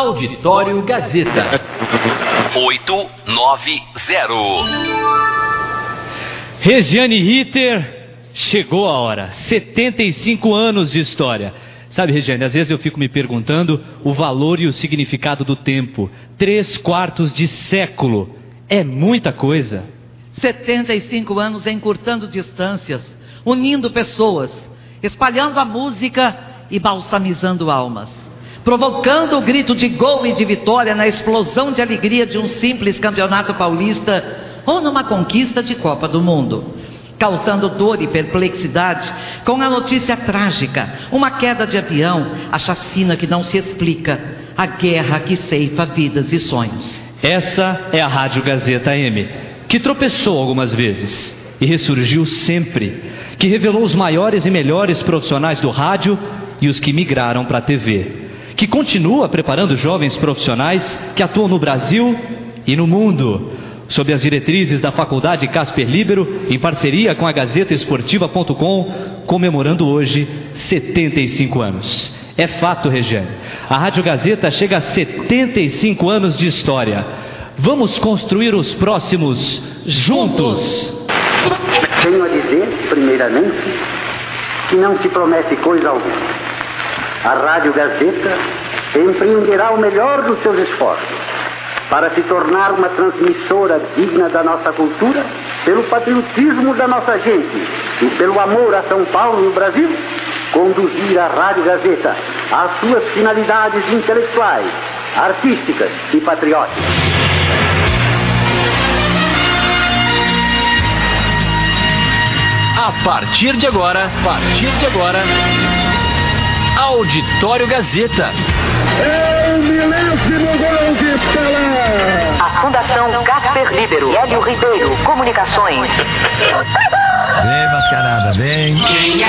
Auditório Gazeta. 890. Regiane Ritter, chegou a hora. 75 anos de história. Sabe, Regiane, às vezes eu fico me perguntando o valor e o significado do tempo. Três quartos de século. É muita coisa. 75 anos encurtando distâncias, unindo pessoas, espalhando a música e balsamizando almas. Provocando o grito de gol e de vitória na explosão de alegria de um simples campeonato paulista ou numa conquista de Copa do Mundo causando dor e perplexidade com a notícia trágica, uma queda de avião, a chacina que não se explica, a guerra que ceifa vidas e sonhos. Essa é a Rádio Gazeta M, que tropeçou algumas vezes e ressurgiu sempre, que revelou os maiores e melhores profissionais do rádio e os que migraram para a TV, que continua preparando jovens profissionais que atuam no Brasil e no mundo sob as diretrizes da Faculdade Casper Libero, em parceria com a Gazeta Esportiva.com, comemorando hoje 75 anos. É fato, Regiane. A Rádio Gazeta chega a 75 anos de história. Vamos construir os próximos juntos. Tenho a dizer, primeiramente, que não se promete coisa alguma. A Rádio Gazeta empreenderá o melhor dos seus esforços para se tornar uma transmissora digna da nossa cultura, pelo patriotismo da nossa gente e pelo amor a São Paulo e o Brasil, conduzir a Rádio Gazeta às suas finalidades intelectuais, artísticas e patrióticas. A partir de agora, a partir de agora, Auditório Gazeta. É o milésimo gol de Pelé. A Fundação Casper Libero. Hélio Ribeiro. Comunicações. Vem, mascarada, vem. Quem é?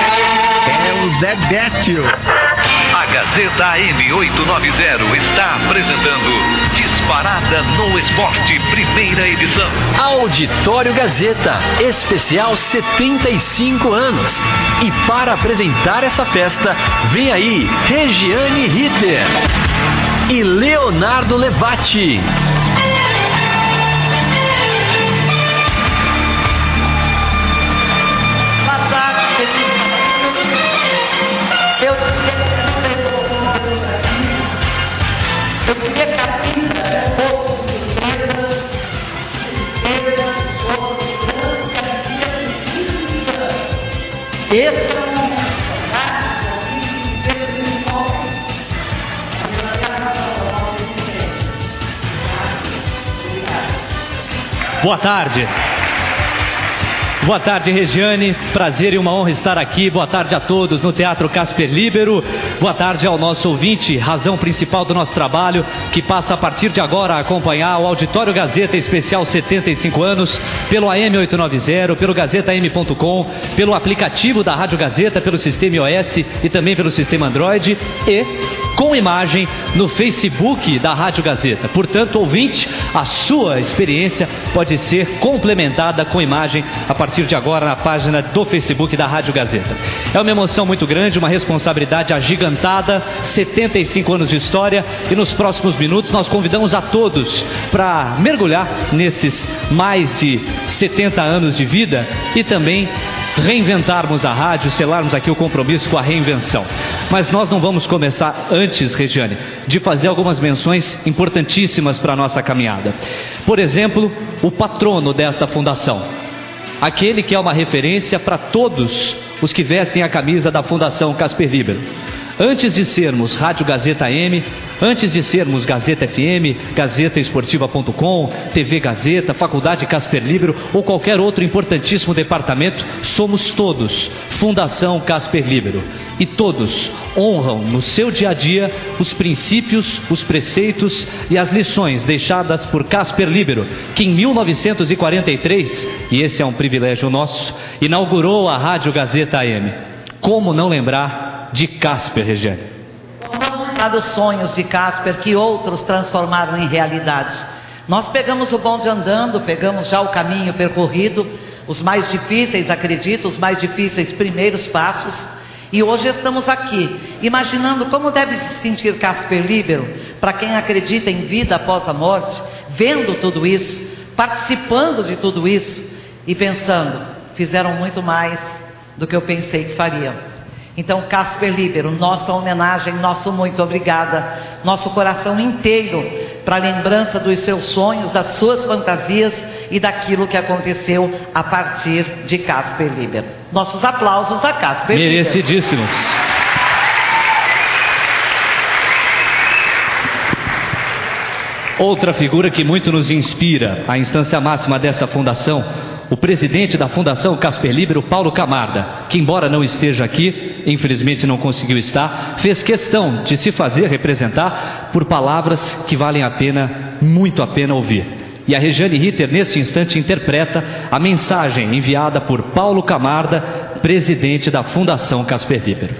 É o Zé Bétio. A Gazeta AM890 está apresentando Disparada no Esporte, primeira edição. Auditório Gazeta, especial 75 anos. E para apresentar essa festa, vem aí Regiane Ritter e Leonardo Levati. Esse Boa tarde. Boa tarde, Regiane. Prazer e uma honra estar aqui. Boa tarde a todos no Teatro Casper Libero. Boa tarde ao nosso ouvinte, razão principal do nosso trabalho, que passa a partir de agora a acompanhar o Auditório Gazeta Especial 75 anos pelo AM 890, pelo GazetaM.com, pelo aplicativo da Rádio Gazeta, pelo sistema iOS e também pelo sistema Android e com imagem no Facebook da Rádio Gazeta. Portanto, ouvinte, a sua experiência pode ser complementada com imagem a partir de agora na página do Facebook da Rádio Gazeta. É uma emoção muito grande, uma responsabilidade agigantada, 75 anos de história e nos próximos minutos nós convidamos a todos para mergulhar nesses mais de 70 anos de vida e também reinventarmos a rádio, selarmos aqui o compromisso com a reinvenção. Mas nós não vamos começar antes, Regiane, de fazer algumas menções importantíssimas para a nossa caminhada. Por exemplo, o patrono desta fundação, aquele que é uma referência para todos os que vestem a camisa da Fundação Casper Libero. Antes de sermos Rádio Gazeta M, antes de sermos Gazeta FM, GazetaEsportiva.com, TV Gazeta, Faculdade Casper Libero ou qualquer outro importantíssimo departamento, somos todos Fundação Casper Libero. E todos honram no seu dia a dia os princípios, os preceitos e as lições deixadas por Casper Libero, que em 1943, e esse é um privilégio nosso, inaugurou a Rádio Gazeta AM. Como não lembrar de Casper, Regiane? Os sonhos de Casper que outros transformaram em realidade. Nós pegamos o bonde andando, pegamos já o caminho percorrido, os mais difíceis, acredito, os mais difíceis primeiros passos, E hoje estamos aqui, imaginando como deve se sentir Casper Libero, para quem acredita em vida após a morte, vendo tudo isso, participando de tudo isso e pensando, fizeram muito mais do que eu pensei que fariam. Então, Casper Libero, nossa homenagem, nosso muito obrigada, nosso coração inteiro para a lembrança dos seus sonhos, das suas fantasias e daquilo que aconteceu a partir de Casper Libero. Nossos aplausos a Casper. Merecidíssimos. Outra figura que muito nos inspira, a instância máxima dessa fundação, o presidente da Fundação Casper Libero, Paulo Camarda, que embora não esteja aqui, infelizmente não conseguiu estar, fez questão de se fazer representar por palavras que valem a pena, muito a pena ouvir. E a Regiane Ritter, neste instante, interpreta a mensagem enviada por Paulo Camarda, presidente da Fundação Casper Libero.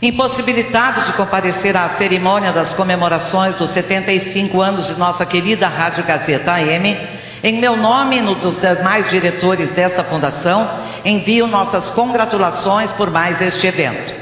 Impossibilitado de comparecer à cerimônia das comemorações dos 75 anos de nossa querida Rádio Gazeta AM, em meu nome e no dos demais diretores desta fundação, envio nossas congratulações por mais este evento.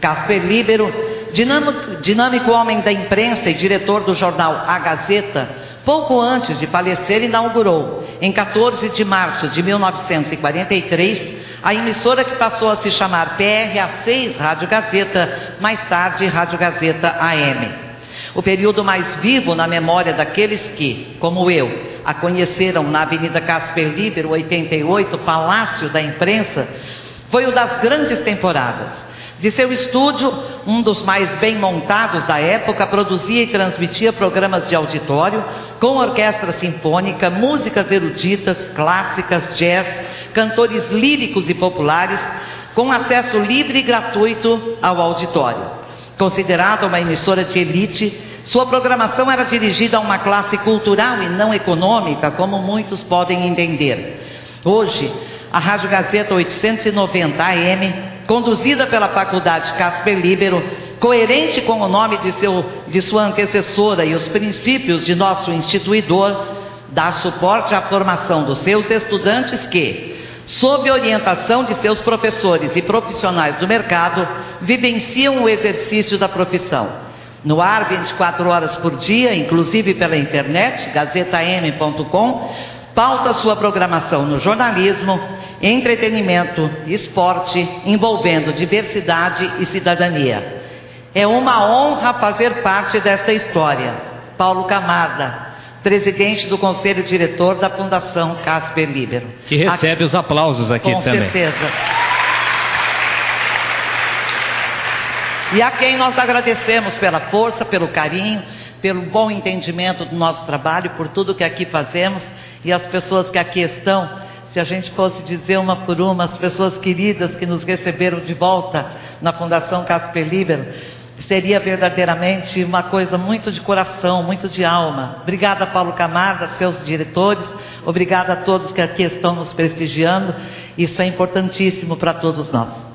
Casper Libero, dinâmico, dinâmico homem da imprensa e diretor do jornal A Gazeta, pouco antes de falecer, inaugurou, em 14 de março de 1943, a emissora que passou a se chamar PRA6 Rádio Gazeta, mais tarde Rádio Gazeta AM. O período mais vivo na memória daqueles que, como eu, a conheceram na Avenida Casper Libero 88, Palácio da Imprensa, foi o das grandes temporadas. De seu estúdio, um dos mais bem montados da época, produzia e transmitia programas de auditório com orquestra sinfônica, músicas eruditas, clássicas, jazz, cantores líricos e populares, com acesso livre e gratuito ao auditório. Considerada uma emissora de elite, sua programação era dirigida a uma classe cultural e não econômica, como muitos podem entender. Hoje, a Rádio Gazeta 890 AM, conduzida pela Faculdade Casper Libero, coerente com o nome de, seu, de sua antecessora e os princípios de nosso instituidor, dá suporte à formação dos seus estudantes que, sob orientação de seus professores e profissionais do mercado, vivenciam o exercício da profissão no ar 24 horas por dia, inclusive pela internet, gazetam.com, pauta sua programação no jornalismo, entretenimento, esporte, envolvendo diversidade e cidadania. É uma honra fazer parte desta história. Paulo Camarda, presidente do conselho diretor da Fundação Casper Libero. Que recebe aqui, os aplausos aqui com também. Com certeza. E a quem nós agradecemos pela força, pelo carinho, pelo bom entendimento do nosso trabalho, por tudo que aqui fazemos e as pessoas que aqui estão. Se a gente fosse dizer uma por uma, as pessoas queridas que nos receberam de volta na Fundação Casper Libero, seria verdadeiramente uma coisa muito de coração, muito de alma. Obrigada, Paulo Camarda, seus diretores, obrigada a todos que aqui estão nos prestigiando. Isso é importantíssimo para todos nós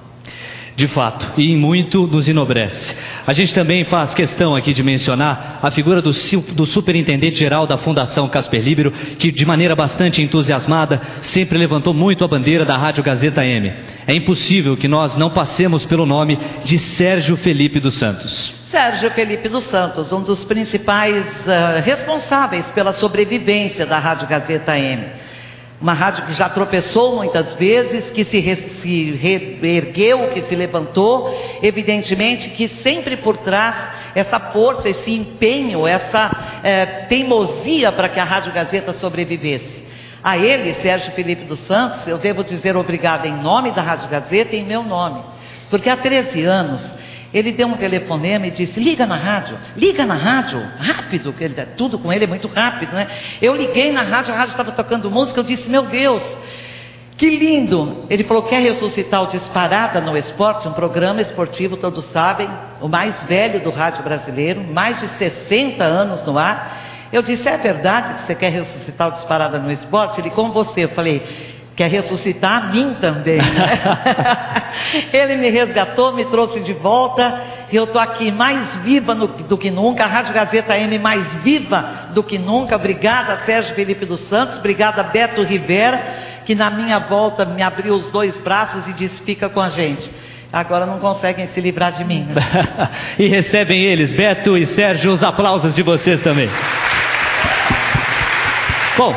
de fato, e em muito nos enobrece. A gente também faz questão aqui de mencionar a figura do, do superintendente geral da Fundação Casper Libero, que de maneira bastante entusiasmada sempre levantou muito a bandeira da Rádio Gazeta M. É impossível que nós não passemos pelo nome de Sérgio Felipe dos Santos. Sérgio Felipe dos Santos, um dos principais uh, responsáveis pela sobrevivência da Rádio Gazeta M. Uma rádio que já tropeçou muitas vezes, que se, re, se reergueu, que se levantou, evidentemente que sempre por trás essa força, esse empenho, essa é, teimosia para que a Rádio Gazeta sobrevivesse. A ele, Sérgio Felipe dos Santos, eu devo dizer obrigado em nome da Rádio Gazeta e em meu nome, porque há 13 anos ele deu um telefonema e disse: liga na rádio, liga na rádio, rápido, que ele, tudo com ele é muito rápido, né? Eu liguei na rádio, a rádio estava tocando música, eu disse: meu Deus, que lindo! Ele falou: quer ressuscitar o Disparada no Esporte, um programa esportivo, todos sabem, o mais velho do rádio brasileiro, mais de 60 anos no ar. Eu disse: é verdade que você quer ressuscitar o Disparada no Esporte? Ele, com você. Eu falei: quer ressuscitar a mim também. Né? Ele me resgatou, me trouxe de volta, e eu estou aqui mais viva no, do que nunca, a Rádio Gazeta M mais viva do que nunca. Obrigada, Sérgio Felipe dos Santos, obrigada, Beto Rivera, que na minha volta me abriu os dois braços e disse: fica com a gente. Agora não conseguem se livrar de mim. Né? e recebem eles, Beto e Sérgio, os aplausos de vocês também. Bom,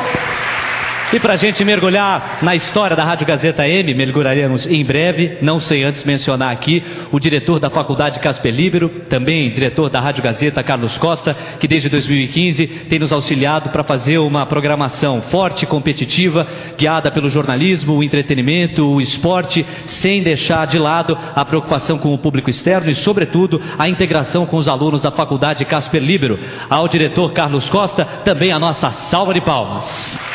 e para a gente mergulhar na história da Rádio Gazeta M, mergulharemos em breve, não sei antes mencionar aqui o diretor da Faculdade Casper Libero, também diretor da Rádio Gazeta, Carlos Costa, que desde 2015 tem nos auxiliado para fazer uma programação forte competitiva, guiada pelo jornalismo, o entretenimento, o esporte, sem deixar de lado a preocupação com o público externo e, sobretudo, a integração com os alunos da Faculdade Casper Libero. Ao diretor Carlos Costa, também a nossa salva de palmas.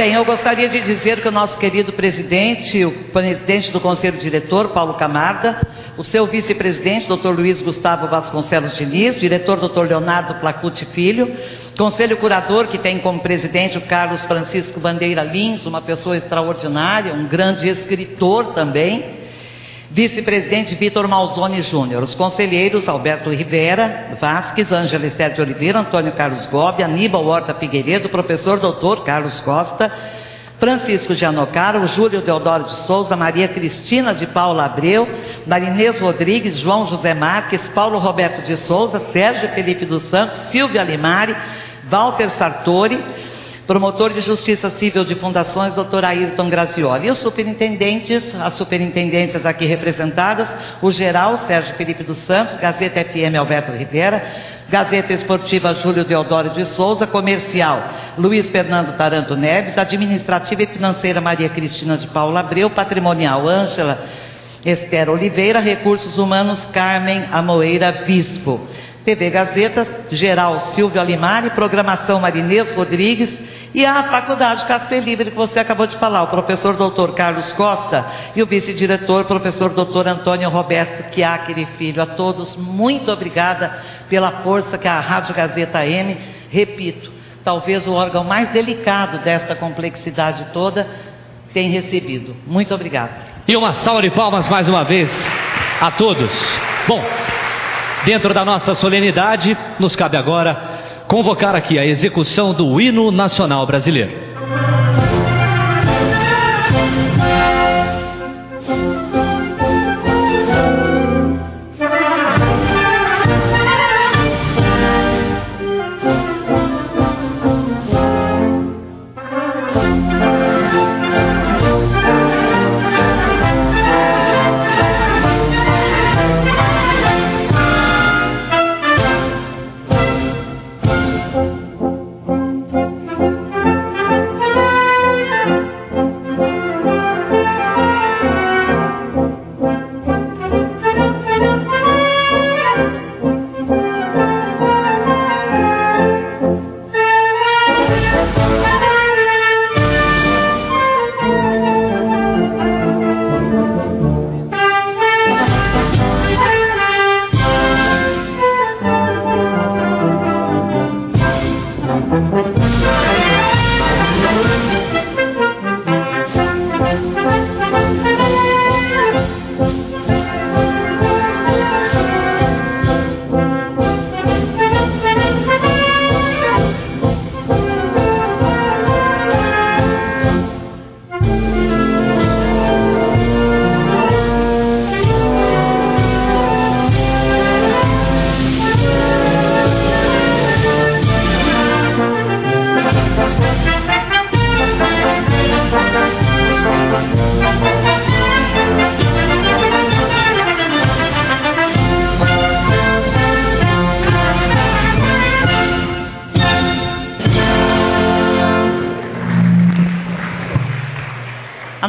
Bem, eu gostaria de dizer que o nosso querido presidente, o presidente do Conselho Diretor, Paulo Camarda, o seu vice-presidente, Dr. Luiz Gustavo Vasconcelos Diniz, diretor Dr. Leonardo Placuti Filho, Conselho Curador, que tem como presidente o Carlos Francisco Bandeira Lins, uma pessoa extraordinária, um grande escritor também, Vice-presidente Vitor Malzone Júnior. Os conselheiros Alberto Rivera Vasques, Ângela Esther de Oliveira, Antônio Carlos Gobi, Aníbal Horta Figueiredo, professor doutor Carlos Costa, Francisco Gianocaro, Júlio Deodoro de Souza, Maria Cristina de Paula Abreu, Marinês Rodrigues, João José Marques, Paulo Roberto de Souza, Sérgio Felipe dos Santos, Silvia Limari, Walter Sartori, promotor de Justiça Civil de Fundações, doutor Ayrton Grazioli. E os superintendentes, as superintendências aqui representadas, o geral Sérgio Felipe dos Santos, Gazeta FM Alberto Rivera, Gazeta Esportiva Júlio Deodoro de Souza, Comercial Luiz Fernando Taranto Neves, Administrativa e Financeira Maria Cristina de Paula Abreu, Patrimonial Ângela Esther Oliveira, Recursos Humanos Carmen Amoeira Vispo. TV Gazeta, Geral Silvio Alimari, Programação Marinês Rodrigues, e a Faculdade Casper Livre, que você acabou de falar, o professor doutor Carlos Costa e o vice-diretor, professor doutor Antônio Roberto Chiaccheri Filho. A todos, muito obrigada pela força que a Rádio Gazeta M, repito, talvez o órgão mais delicado desta complexidade toda, tem recebido. Muito obrigada. E uma salva de palmas mais uma vez a todos. Bom, dentro da nossa solenidade, nos cabe agora convocar aqui a execução do hino nacional brasileiro.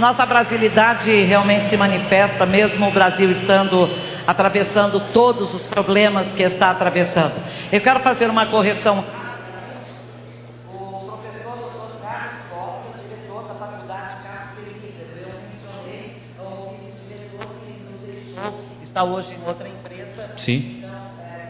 Nossa brasilidade realmente se manifesta, mesmo o Brasil estando atravessando todos os problemas que está atravessando. Eu quero fazer uma correção. O professor Dr. Carlos Costa, diretor da Faculdade Carlos eu mencionei o vice-diretor que nos deixou, está hoje em outra empresa. Sim. Então, é,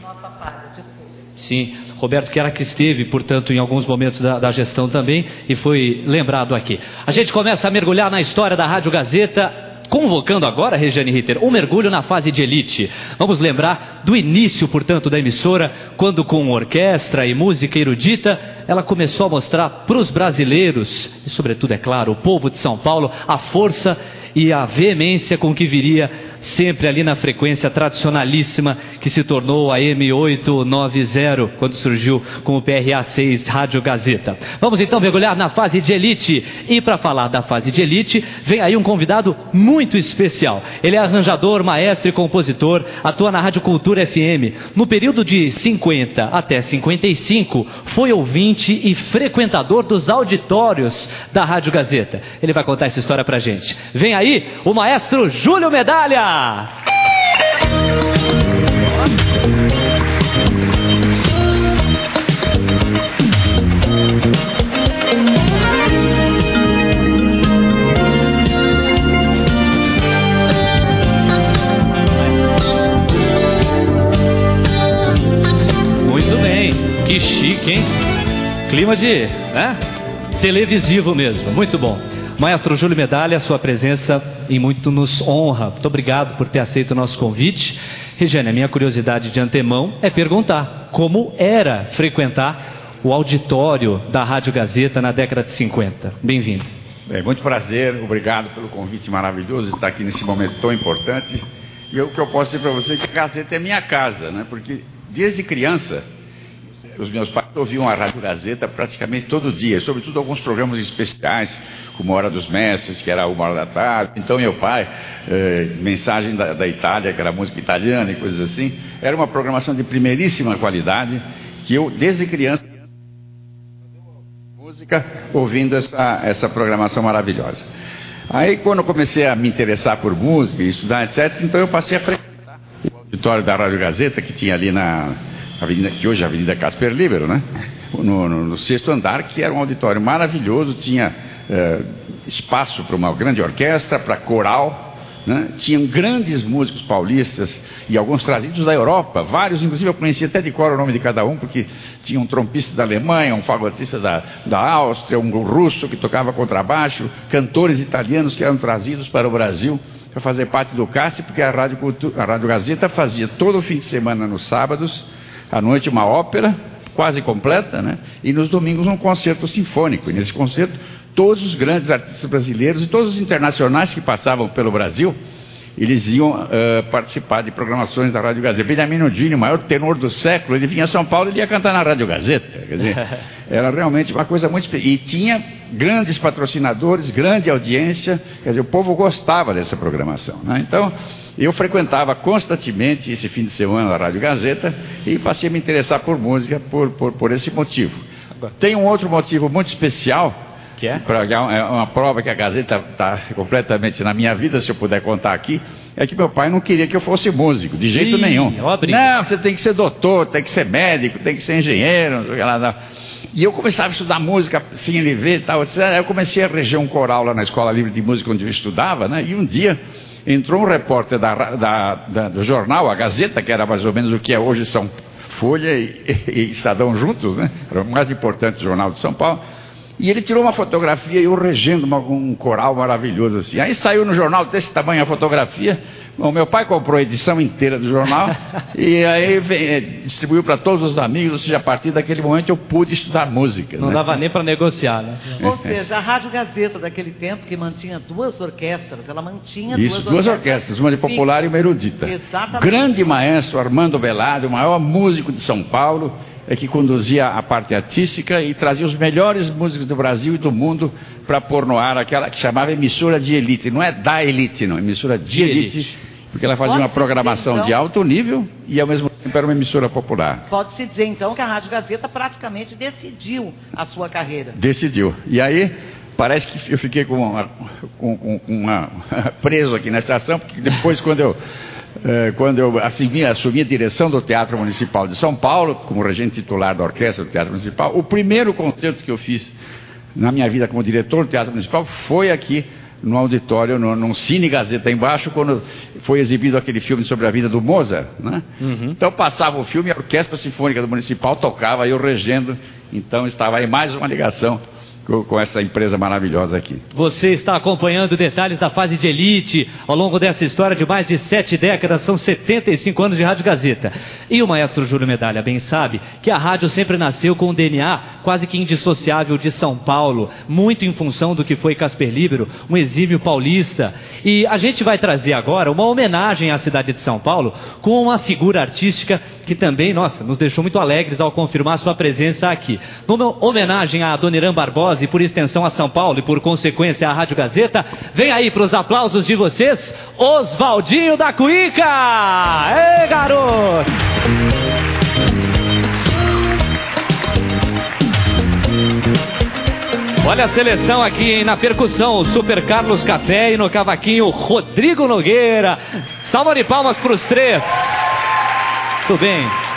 nossa falha, desculpe. Sim, Roberto que era que esteve, portanto, em alguns momentos da, da, gestão também e foi lembrado aqui. A gente começa a mergulhar na história da Rádio Gazeta convocando agora, Regiane Ritter, um mergulho na fase de elite. Vamos lembrar do início, portanto, da emissora, quando com orquestra e música erudita, ela começou a mostrar para os brasileiros, e sobretudo, é claro, o povo de São Paulo, a força e a veemência com que viria sempre ali na frequência tradicionalíssima que se tornou a M890 quando surgiu com o PRA 6 Rádio Gazeta. Vamos então mergulhar na fase de elite. E para falar da fase de elite, vem aí um convidado muito especial. Ele é arranjador, maestro e compositor, atua na Rádio Cultura FM. No período de 50 até 55, foi ouvinte e frequentador dos auditórios da Rádio Gazeta. Ele vai contar essa história pra gente. Vem aí o maestro Júlio Medalha! Muito bem, que chique, hein? Clima de, né? Televisivo mesmo, muito bom. Maestro Júlio Medalha, sua presença e muito nos honra. Muito obrigado por ter aceito o nosso convite. Regiane, a minha curiosidade de antemão é perguntar como era frequentar o auditório da Rádio Gazeta na década de 50. Bem-vindo. É muito prazer, obrigado pelo convite maravilhoso estar aqui nesse momento tão importante. E o que eu posso dizer para você é que a Gazeta é minha casa, né? porque desde criança os meus pais ouviam a Rádio Gazeta praticamente todo dia, sobretudo alguns programas especiais, como Hora dos Mestres, que era uma hora da tarde. Então, meu pai, eh, mensagem da, da, Itália, que era música italiana e coisas assim. Era uma programação de primeiríssima qualidade, que eu, desde criança, música, ouvindo essa, essa programação maravilhosa. Aí, quando eu comecei a me interessar por música estudar, etc., então eu passei a frequentar o auditório da Rádio Gazeta, que tinha ali na avenida, que hoje é a Avenida Casper Libero, né? No, no, no, sexto andar, que era um auditório maravilhoso, tinha eh, espaço para uma grande orquestra, para coral, né? tinham grandes músicos paulistas e alguns trazidos da Europa, vários, inclusive eu conhecia até de cor o nome de cada um, porque tinha um trompista da Alemanha, um fagotista da, da Áustria, um russo que tocava contrabaixo, cantores italianos que eram trazidos para o Brasil para fazer parte do CAST, porque a Rádio, a Rádio Gazeta fazia todo o fim de semana nos sábados à noite uma ópera quase completa, né? E nos domingos um concerto sinfônico. E nesse concerto todos os grandes artistas brasileiros e todos os internacionais que passavam pelo Brasil, eles iam uh, participar de programações da Rádio Gazeta. Benjamin Nudini, o maior tenor do século, ele vinha a São Paulo e ia cantar na Rádio Gazeta. Quer dizer, era realmente uma coisa muito... E tinha grandes patrocinadores, grande audiência, quer dizer, o povo gostava dessa programação. Né? Então, eu frequentava constantemente esse fim de semana a Rádio Gazeta e passei a me interessar por música por, por, por esse motivo. Tem um outro motivo muito especial, que é? É uma prova que a Gazeta está completamente na minha vida, se eu puder contar aqui, é que meu pai não queria que eu fosse músico, de jeito Ih, nenhum. Não, você tem que ser doutor, tem que ser médico, tem que ser engenheiro, não sei o que lá. Não. E eu começava a estudar música sem ele ver e tal. Eu comecei a reger um coral lá na Escola Livre de Música onde eu estudava, né? E um dia entrou um repórter da, da, da, do jornal, a Gazeta, que era mais ou menos o que é hoje São Folha e, e, e Estadão juntos, né? Era o mais importante jornal de São Paulo. E ele tirou uma fotografia e eu regendo uma, um coral maravilhoso assim. Aí saiu no jornal desse tamanho a fotografia. O meu pai comprou a edição inteira do jornal e aí vem, é, distribuiu para todos os amigos. Ou seja, a partir daquele momento eu pude estudar música. Não né? dava nem para negociar, né? Ou seja, a Rádio Gazeta daquele tempo que mantinha duas orquestras, ela mantinha Isso, duas, duas orquestras, uma de popular e uma erudita. Exatamente. Grande maestro Armando Velado, o maior músico de São Paulo é que conduzia a parte artística e trazia os melhores músicos do Brasil e do mundo para pôr no ar aquela que chamava emissora de elite. Não é da elite, não, emissora de, de elite, elite, porque ela fazia Pode uma programação dizer, então, de alto nível e ao mesmo tempo era uma emissora popular. Pode-se dizer então que a Rádio Gazeta praticamente decidiu a sua carreira. Decidiu. E aí parece que eu fiquei com uma, com, com uma preso aqui na estação, porque depois quando eu é, quando eu assumi, assumi, a direção do Teatro Municipal de São Paulo, como regente titular da orquestra do Teatro Municipal, o primeiro concerto que eu fiz na minha vida como diretor do Teatro Municipal foi aqui no auditório, no, num Cine Gazeta embaixo, quando foi exibido aquele filme sobre a vida do Mozart. Né? Uhum. Então passava o filme, a Orquestra Sinfônica do Municipal tocava, eu regendo, então estava aí mais uma ligação com, essa empresa maravilhosa aqui. Você está acompanhando detalhes da fase de elite ao longo dessa história de mais de sete décadas, são 75 anos de Rádio Gazeta. E o maestro Júlio Medalha bem sabe que a rádio sempre nasceu com um DNA quase que indissociável de São Paulo, muito em função do que foi Casper Libero, um exímio paulista. E a gente vai trazer agora uma homenagem à cidade de São Paulo com uma figura artística que também, nossa, nos deixou muito alegres ao confirmar sua presença aqui. Numa homenagem a Dona Irã Barbosa e por extensão a São Paulo e por consequência à Rádio Gazeta, vem aí para os aplausos de vocês, Oswaldinho da Cuíca! Ei, garoto! Olha a seleção aqui na percussão, o Super Carlos Café e no cavaquinho Rodrigo Nogueira. Salva de palmas para os três. Tudo bem.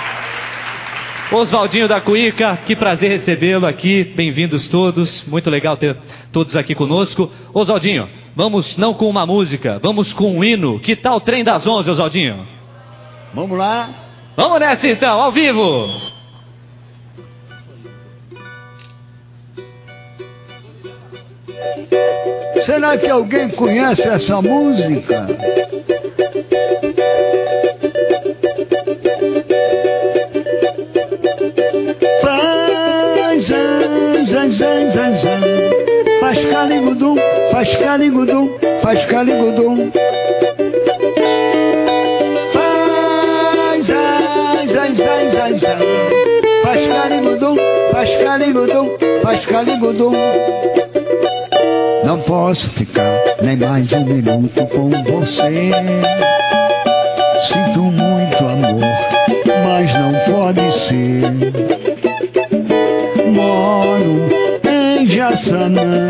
Oswaldinho da Cuíca, que prazer recebê-lo aqui. Bem-vindos todos. Muito legal ter todos aqui conosco. Oswaldinho, vamos não com uma música, vamos com um hino. Que tal o trem das onze, Oswaldinho? Vamos lá. Vamos nessa então, ao vivo. Será que alguém conhece essa música? Faz caligudum, faz caligudum. Faz, zan, zan, zan, zan, zan. Faz caligudum, faz caligudum, faz caligudum. Não posso ficar nem mais um minuto com você. Sinto muito amor, mas não pode ser. Moro em Jaçanã.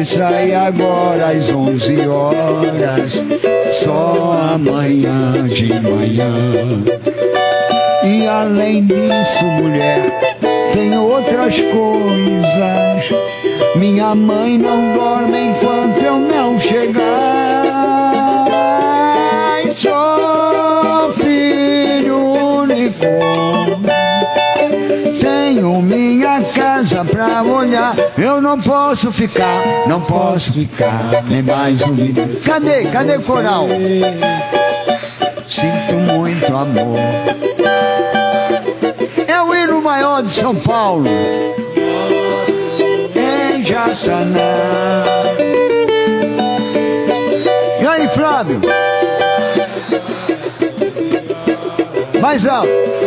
que sai agora às 11 horas, só amanhã de manhã. E além disso, mulher, tem outras coisas. Minha mãe não dorme enquanto eu não chegar. Sou pra olhar. Eu não posso ficar, não posso ficar nem mais um minuto. Cadê? Cadê o coral? Sinto muito amor. É o hino maior de São Paulo. Em Jaçanã. E aí, Flávio? Mais alto.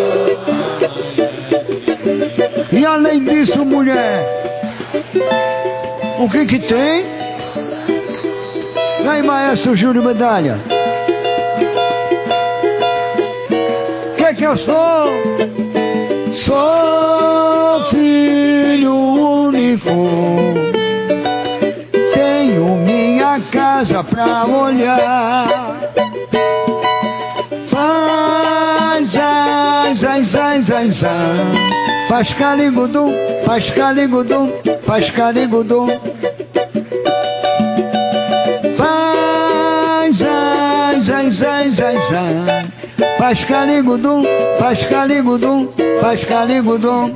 E além disso, mulher, o que que tem? E aí, maestro Júlio Medalha? O que que eu sou? Sou filho único. Tenho minha casa pra olhar. Faz, zai, zai, zai, zai, zai. Faz caligudum, faz caligudum, faz caligudum. Faz, zai, zai, zai, zai, zai. Faz caligudum, faz caligudum, faz caligudum.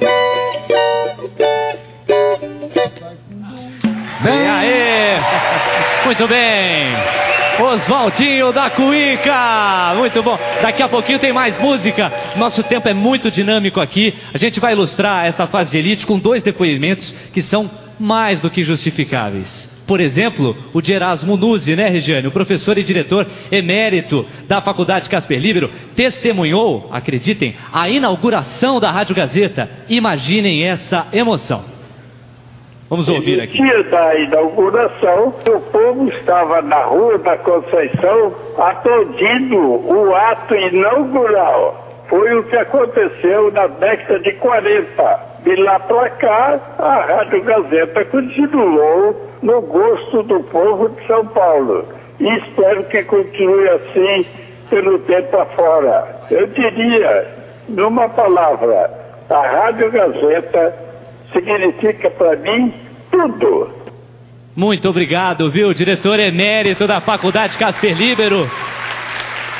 Vem aí! Muito bem! Oswaldinho da Cuíca! Muito bom! Daqui a pouquinho tem mais música. Nosso tempo é muito dinâmico aqui. A gente vai ilustrar essa fase de elite com dois depoimentos que são mais do que justificáveis. Por exemplo, o de Erasmo Nuzzi, né, Regiane? O professor e diretor emérito da Faculdade Casper Libero testemunhou, acreditem, a inauguração da Rádio Gazeta. Imaginem essa emoção. Vamos ouvir aqui. No dia da inauguração, o povo estava na Rua da Conceição aplaudindo o ato inaugural. Foi o que aconteceu na década de 40. De lá para cá, a Rádio Gazeta continuou no gosto do povo de São Paulo. E espero que continue assim pelo tempo afora. Eu diria, numa palavra, a Rádio Gazeta significa para mim tudo. Muito obrigado, viu? Diretor emérito da Faculdade Casper Libero,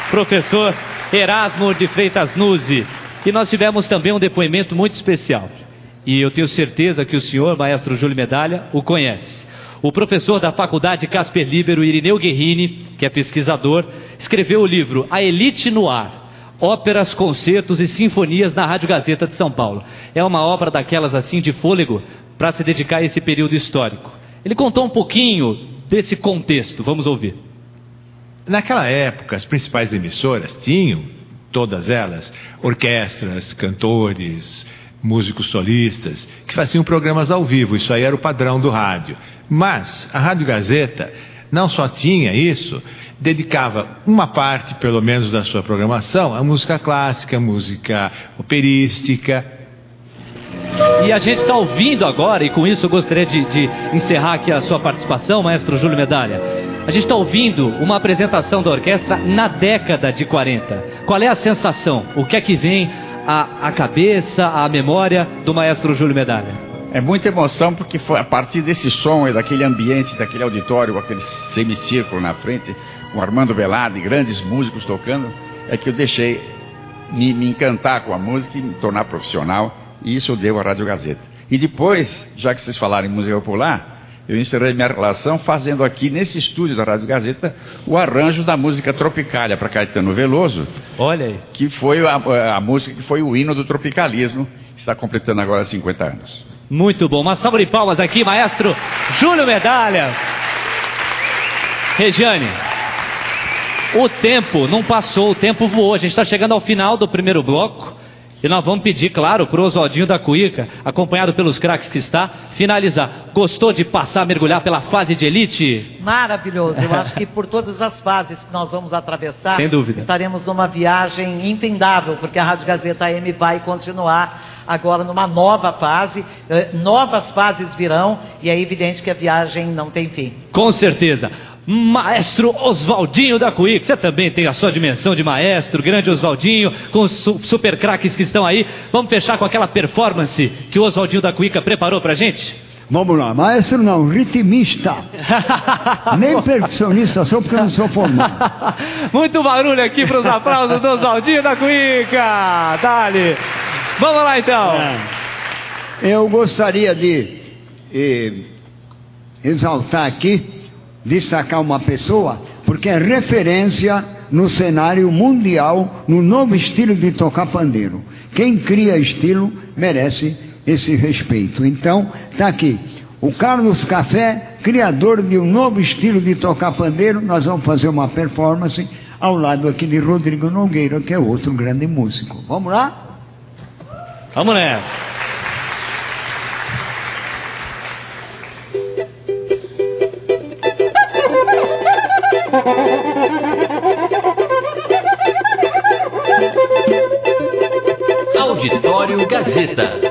professor Erasmo de Freitas Nuzzi. E nós tivemos também um depoimento muito especial. E eu tenho certeza que o senhor, maestro Júlio Medalha, o conhece. O professor da Faculdade Casper Libero, Irineu Guerrini, que é pesquisador, escreveu o livro A Elite no Ar. Óperas, concertos e sinfonias na Rádio Gazeta de São Paulo. É uma obra daquelas assim de fôlego para se dedicar a esse período histórico. Ele contou um pouquinho desse contexto. Vamos ouvir. Naquela época, as principais emissoras tinham, todas elas, orquestras, cantores, músicos solistas, que faziam programas ao vivo. Isso aí era o padrão do rádio. Mas a Rádio Gazeta não só tinha isso, dedicava uma parte, pelo menos, da sua programação à música clássica, música operística. E a gente está ouvindo agora, e com isso eu gostaria de, de encerrar aqui a sua participação, maestro Júlio Medalha. A gente está ouvindo uma apresentação da orquestra na década de 40. Qual é a sensação? O que é que vem à, à cabeça, à memória do maestro Júlio Medalha? É muita emoção porque foi a partir desse som e daquele ambiente, daquele auditório, com aquele semicírculo na frente, com Armando Velarde, grandes músicos tocando, é que eu deixei me, me, encantar com a música e me tornar profissional. E isso eu devo à Rádio Gazeta. E depois, já que vocês falaram em música popular, eu encerrei minha relação fazendo aqui nesse estúdio da Rádio Gazeta o arranjo da música Tropicália para Caetano Veloso. Olha aí. Que foi a, a música que foi o hino do tropicalismo, está completando agora 50 anos. Muito bom. Uma salva de palmas aqui, maestro Júlio Medalha. Regiane, o tempo não passou, o tempo voou. A gente está chegando ao final do primeiro bloco. E nós vamos pedir, claro, para o Oswaldinho da Cuíca, acompanhado pelos craques que está, finalizar. Gostou de passar, mergulhar pela fase de elite? Maravilhoso. Eu acho que por todas as fases que nós vamos atravessar, Sem dúvida. estaremos numa viagem infindável, porque a Rádio Gazeta AM vai continuar agora numa nova fase. Eh, novas fases virão e é evidente que a viagem não tem fim. Com certeza. Maestro Oswaldinho da Cuíca, você também tem a sua dimensão de maestro, grande Oswaldinho, com os su super craques que estão aí. Vamos fechar com aquela performance que o Oswaldinho da Cuíca preparou pra gente? Vamos lá, maestro não, ritmista. Nem percussionista sou porque eu não sou formado. Muito barulho aqui para os aplausos do Oswaldinho da Cuíca. Dali. Vamos lá então. É. Eu gostaria de eh, exaltar aqui destacar uma pessoa, porque é referência no cenário mundial, no novo estilo de tocar pandeiro. Quem cria estilo merece esse respeito. Então, está aqui. O Carlos Café, criador de um novo estilo de tocar pandeiro, nós vamos fazer uma performance ao lado aqui de Rodrigo Nogueira, que é outro grande músico. Vamos lá? Vamos nessa. Gazeta.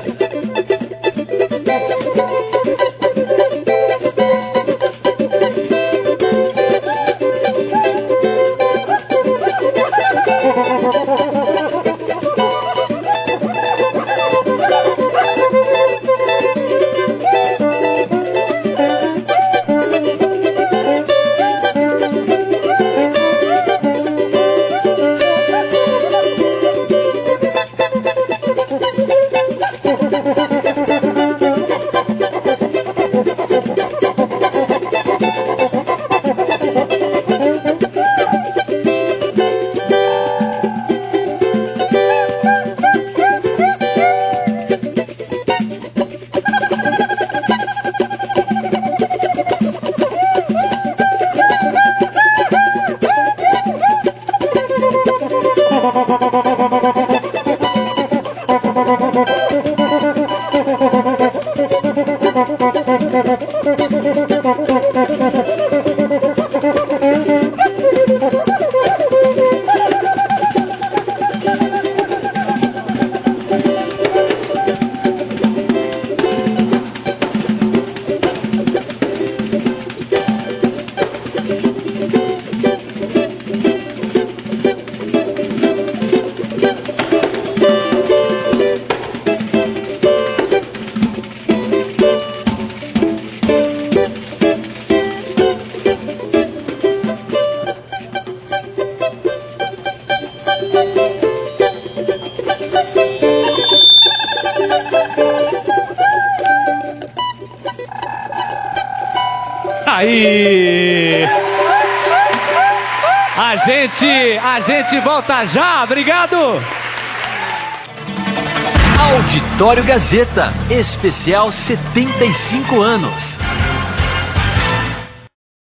Gente, volta já, obrigado! Auditório Gazeta, especial 75 anos.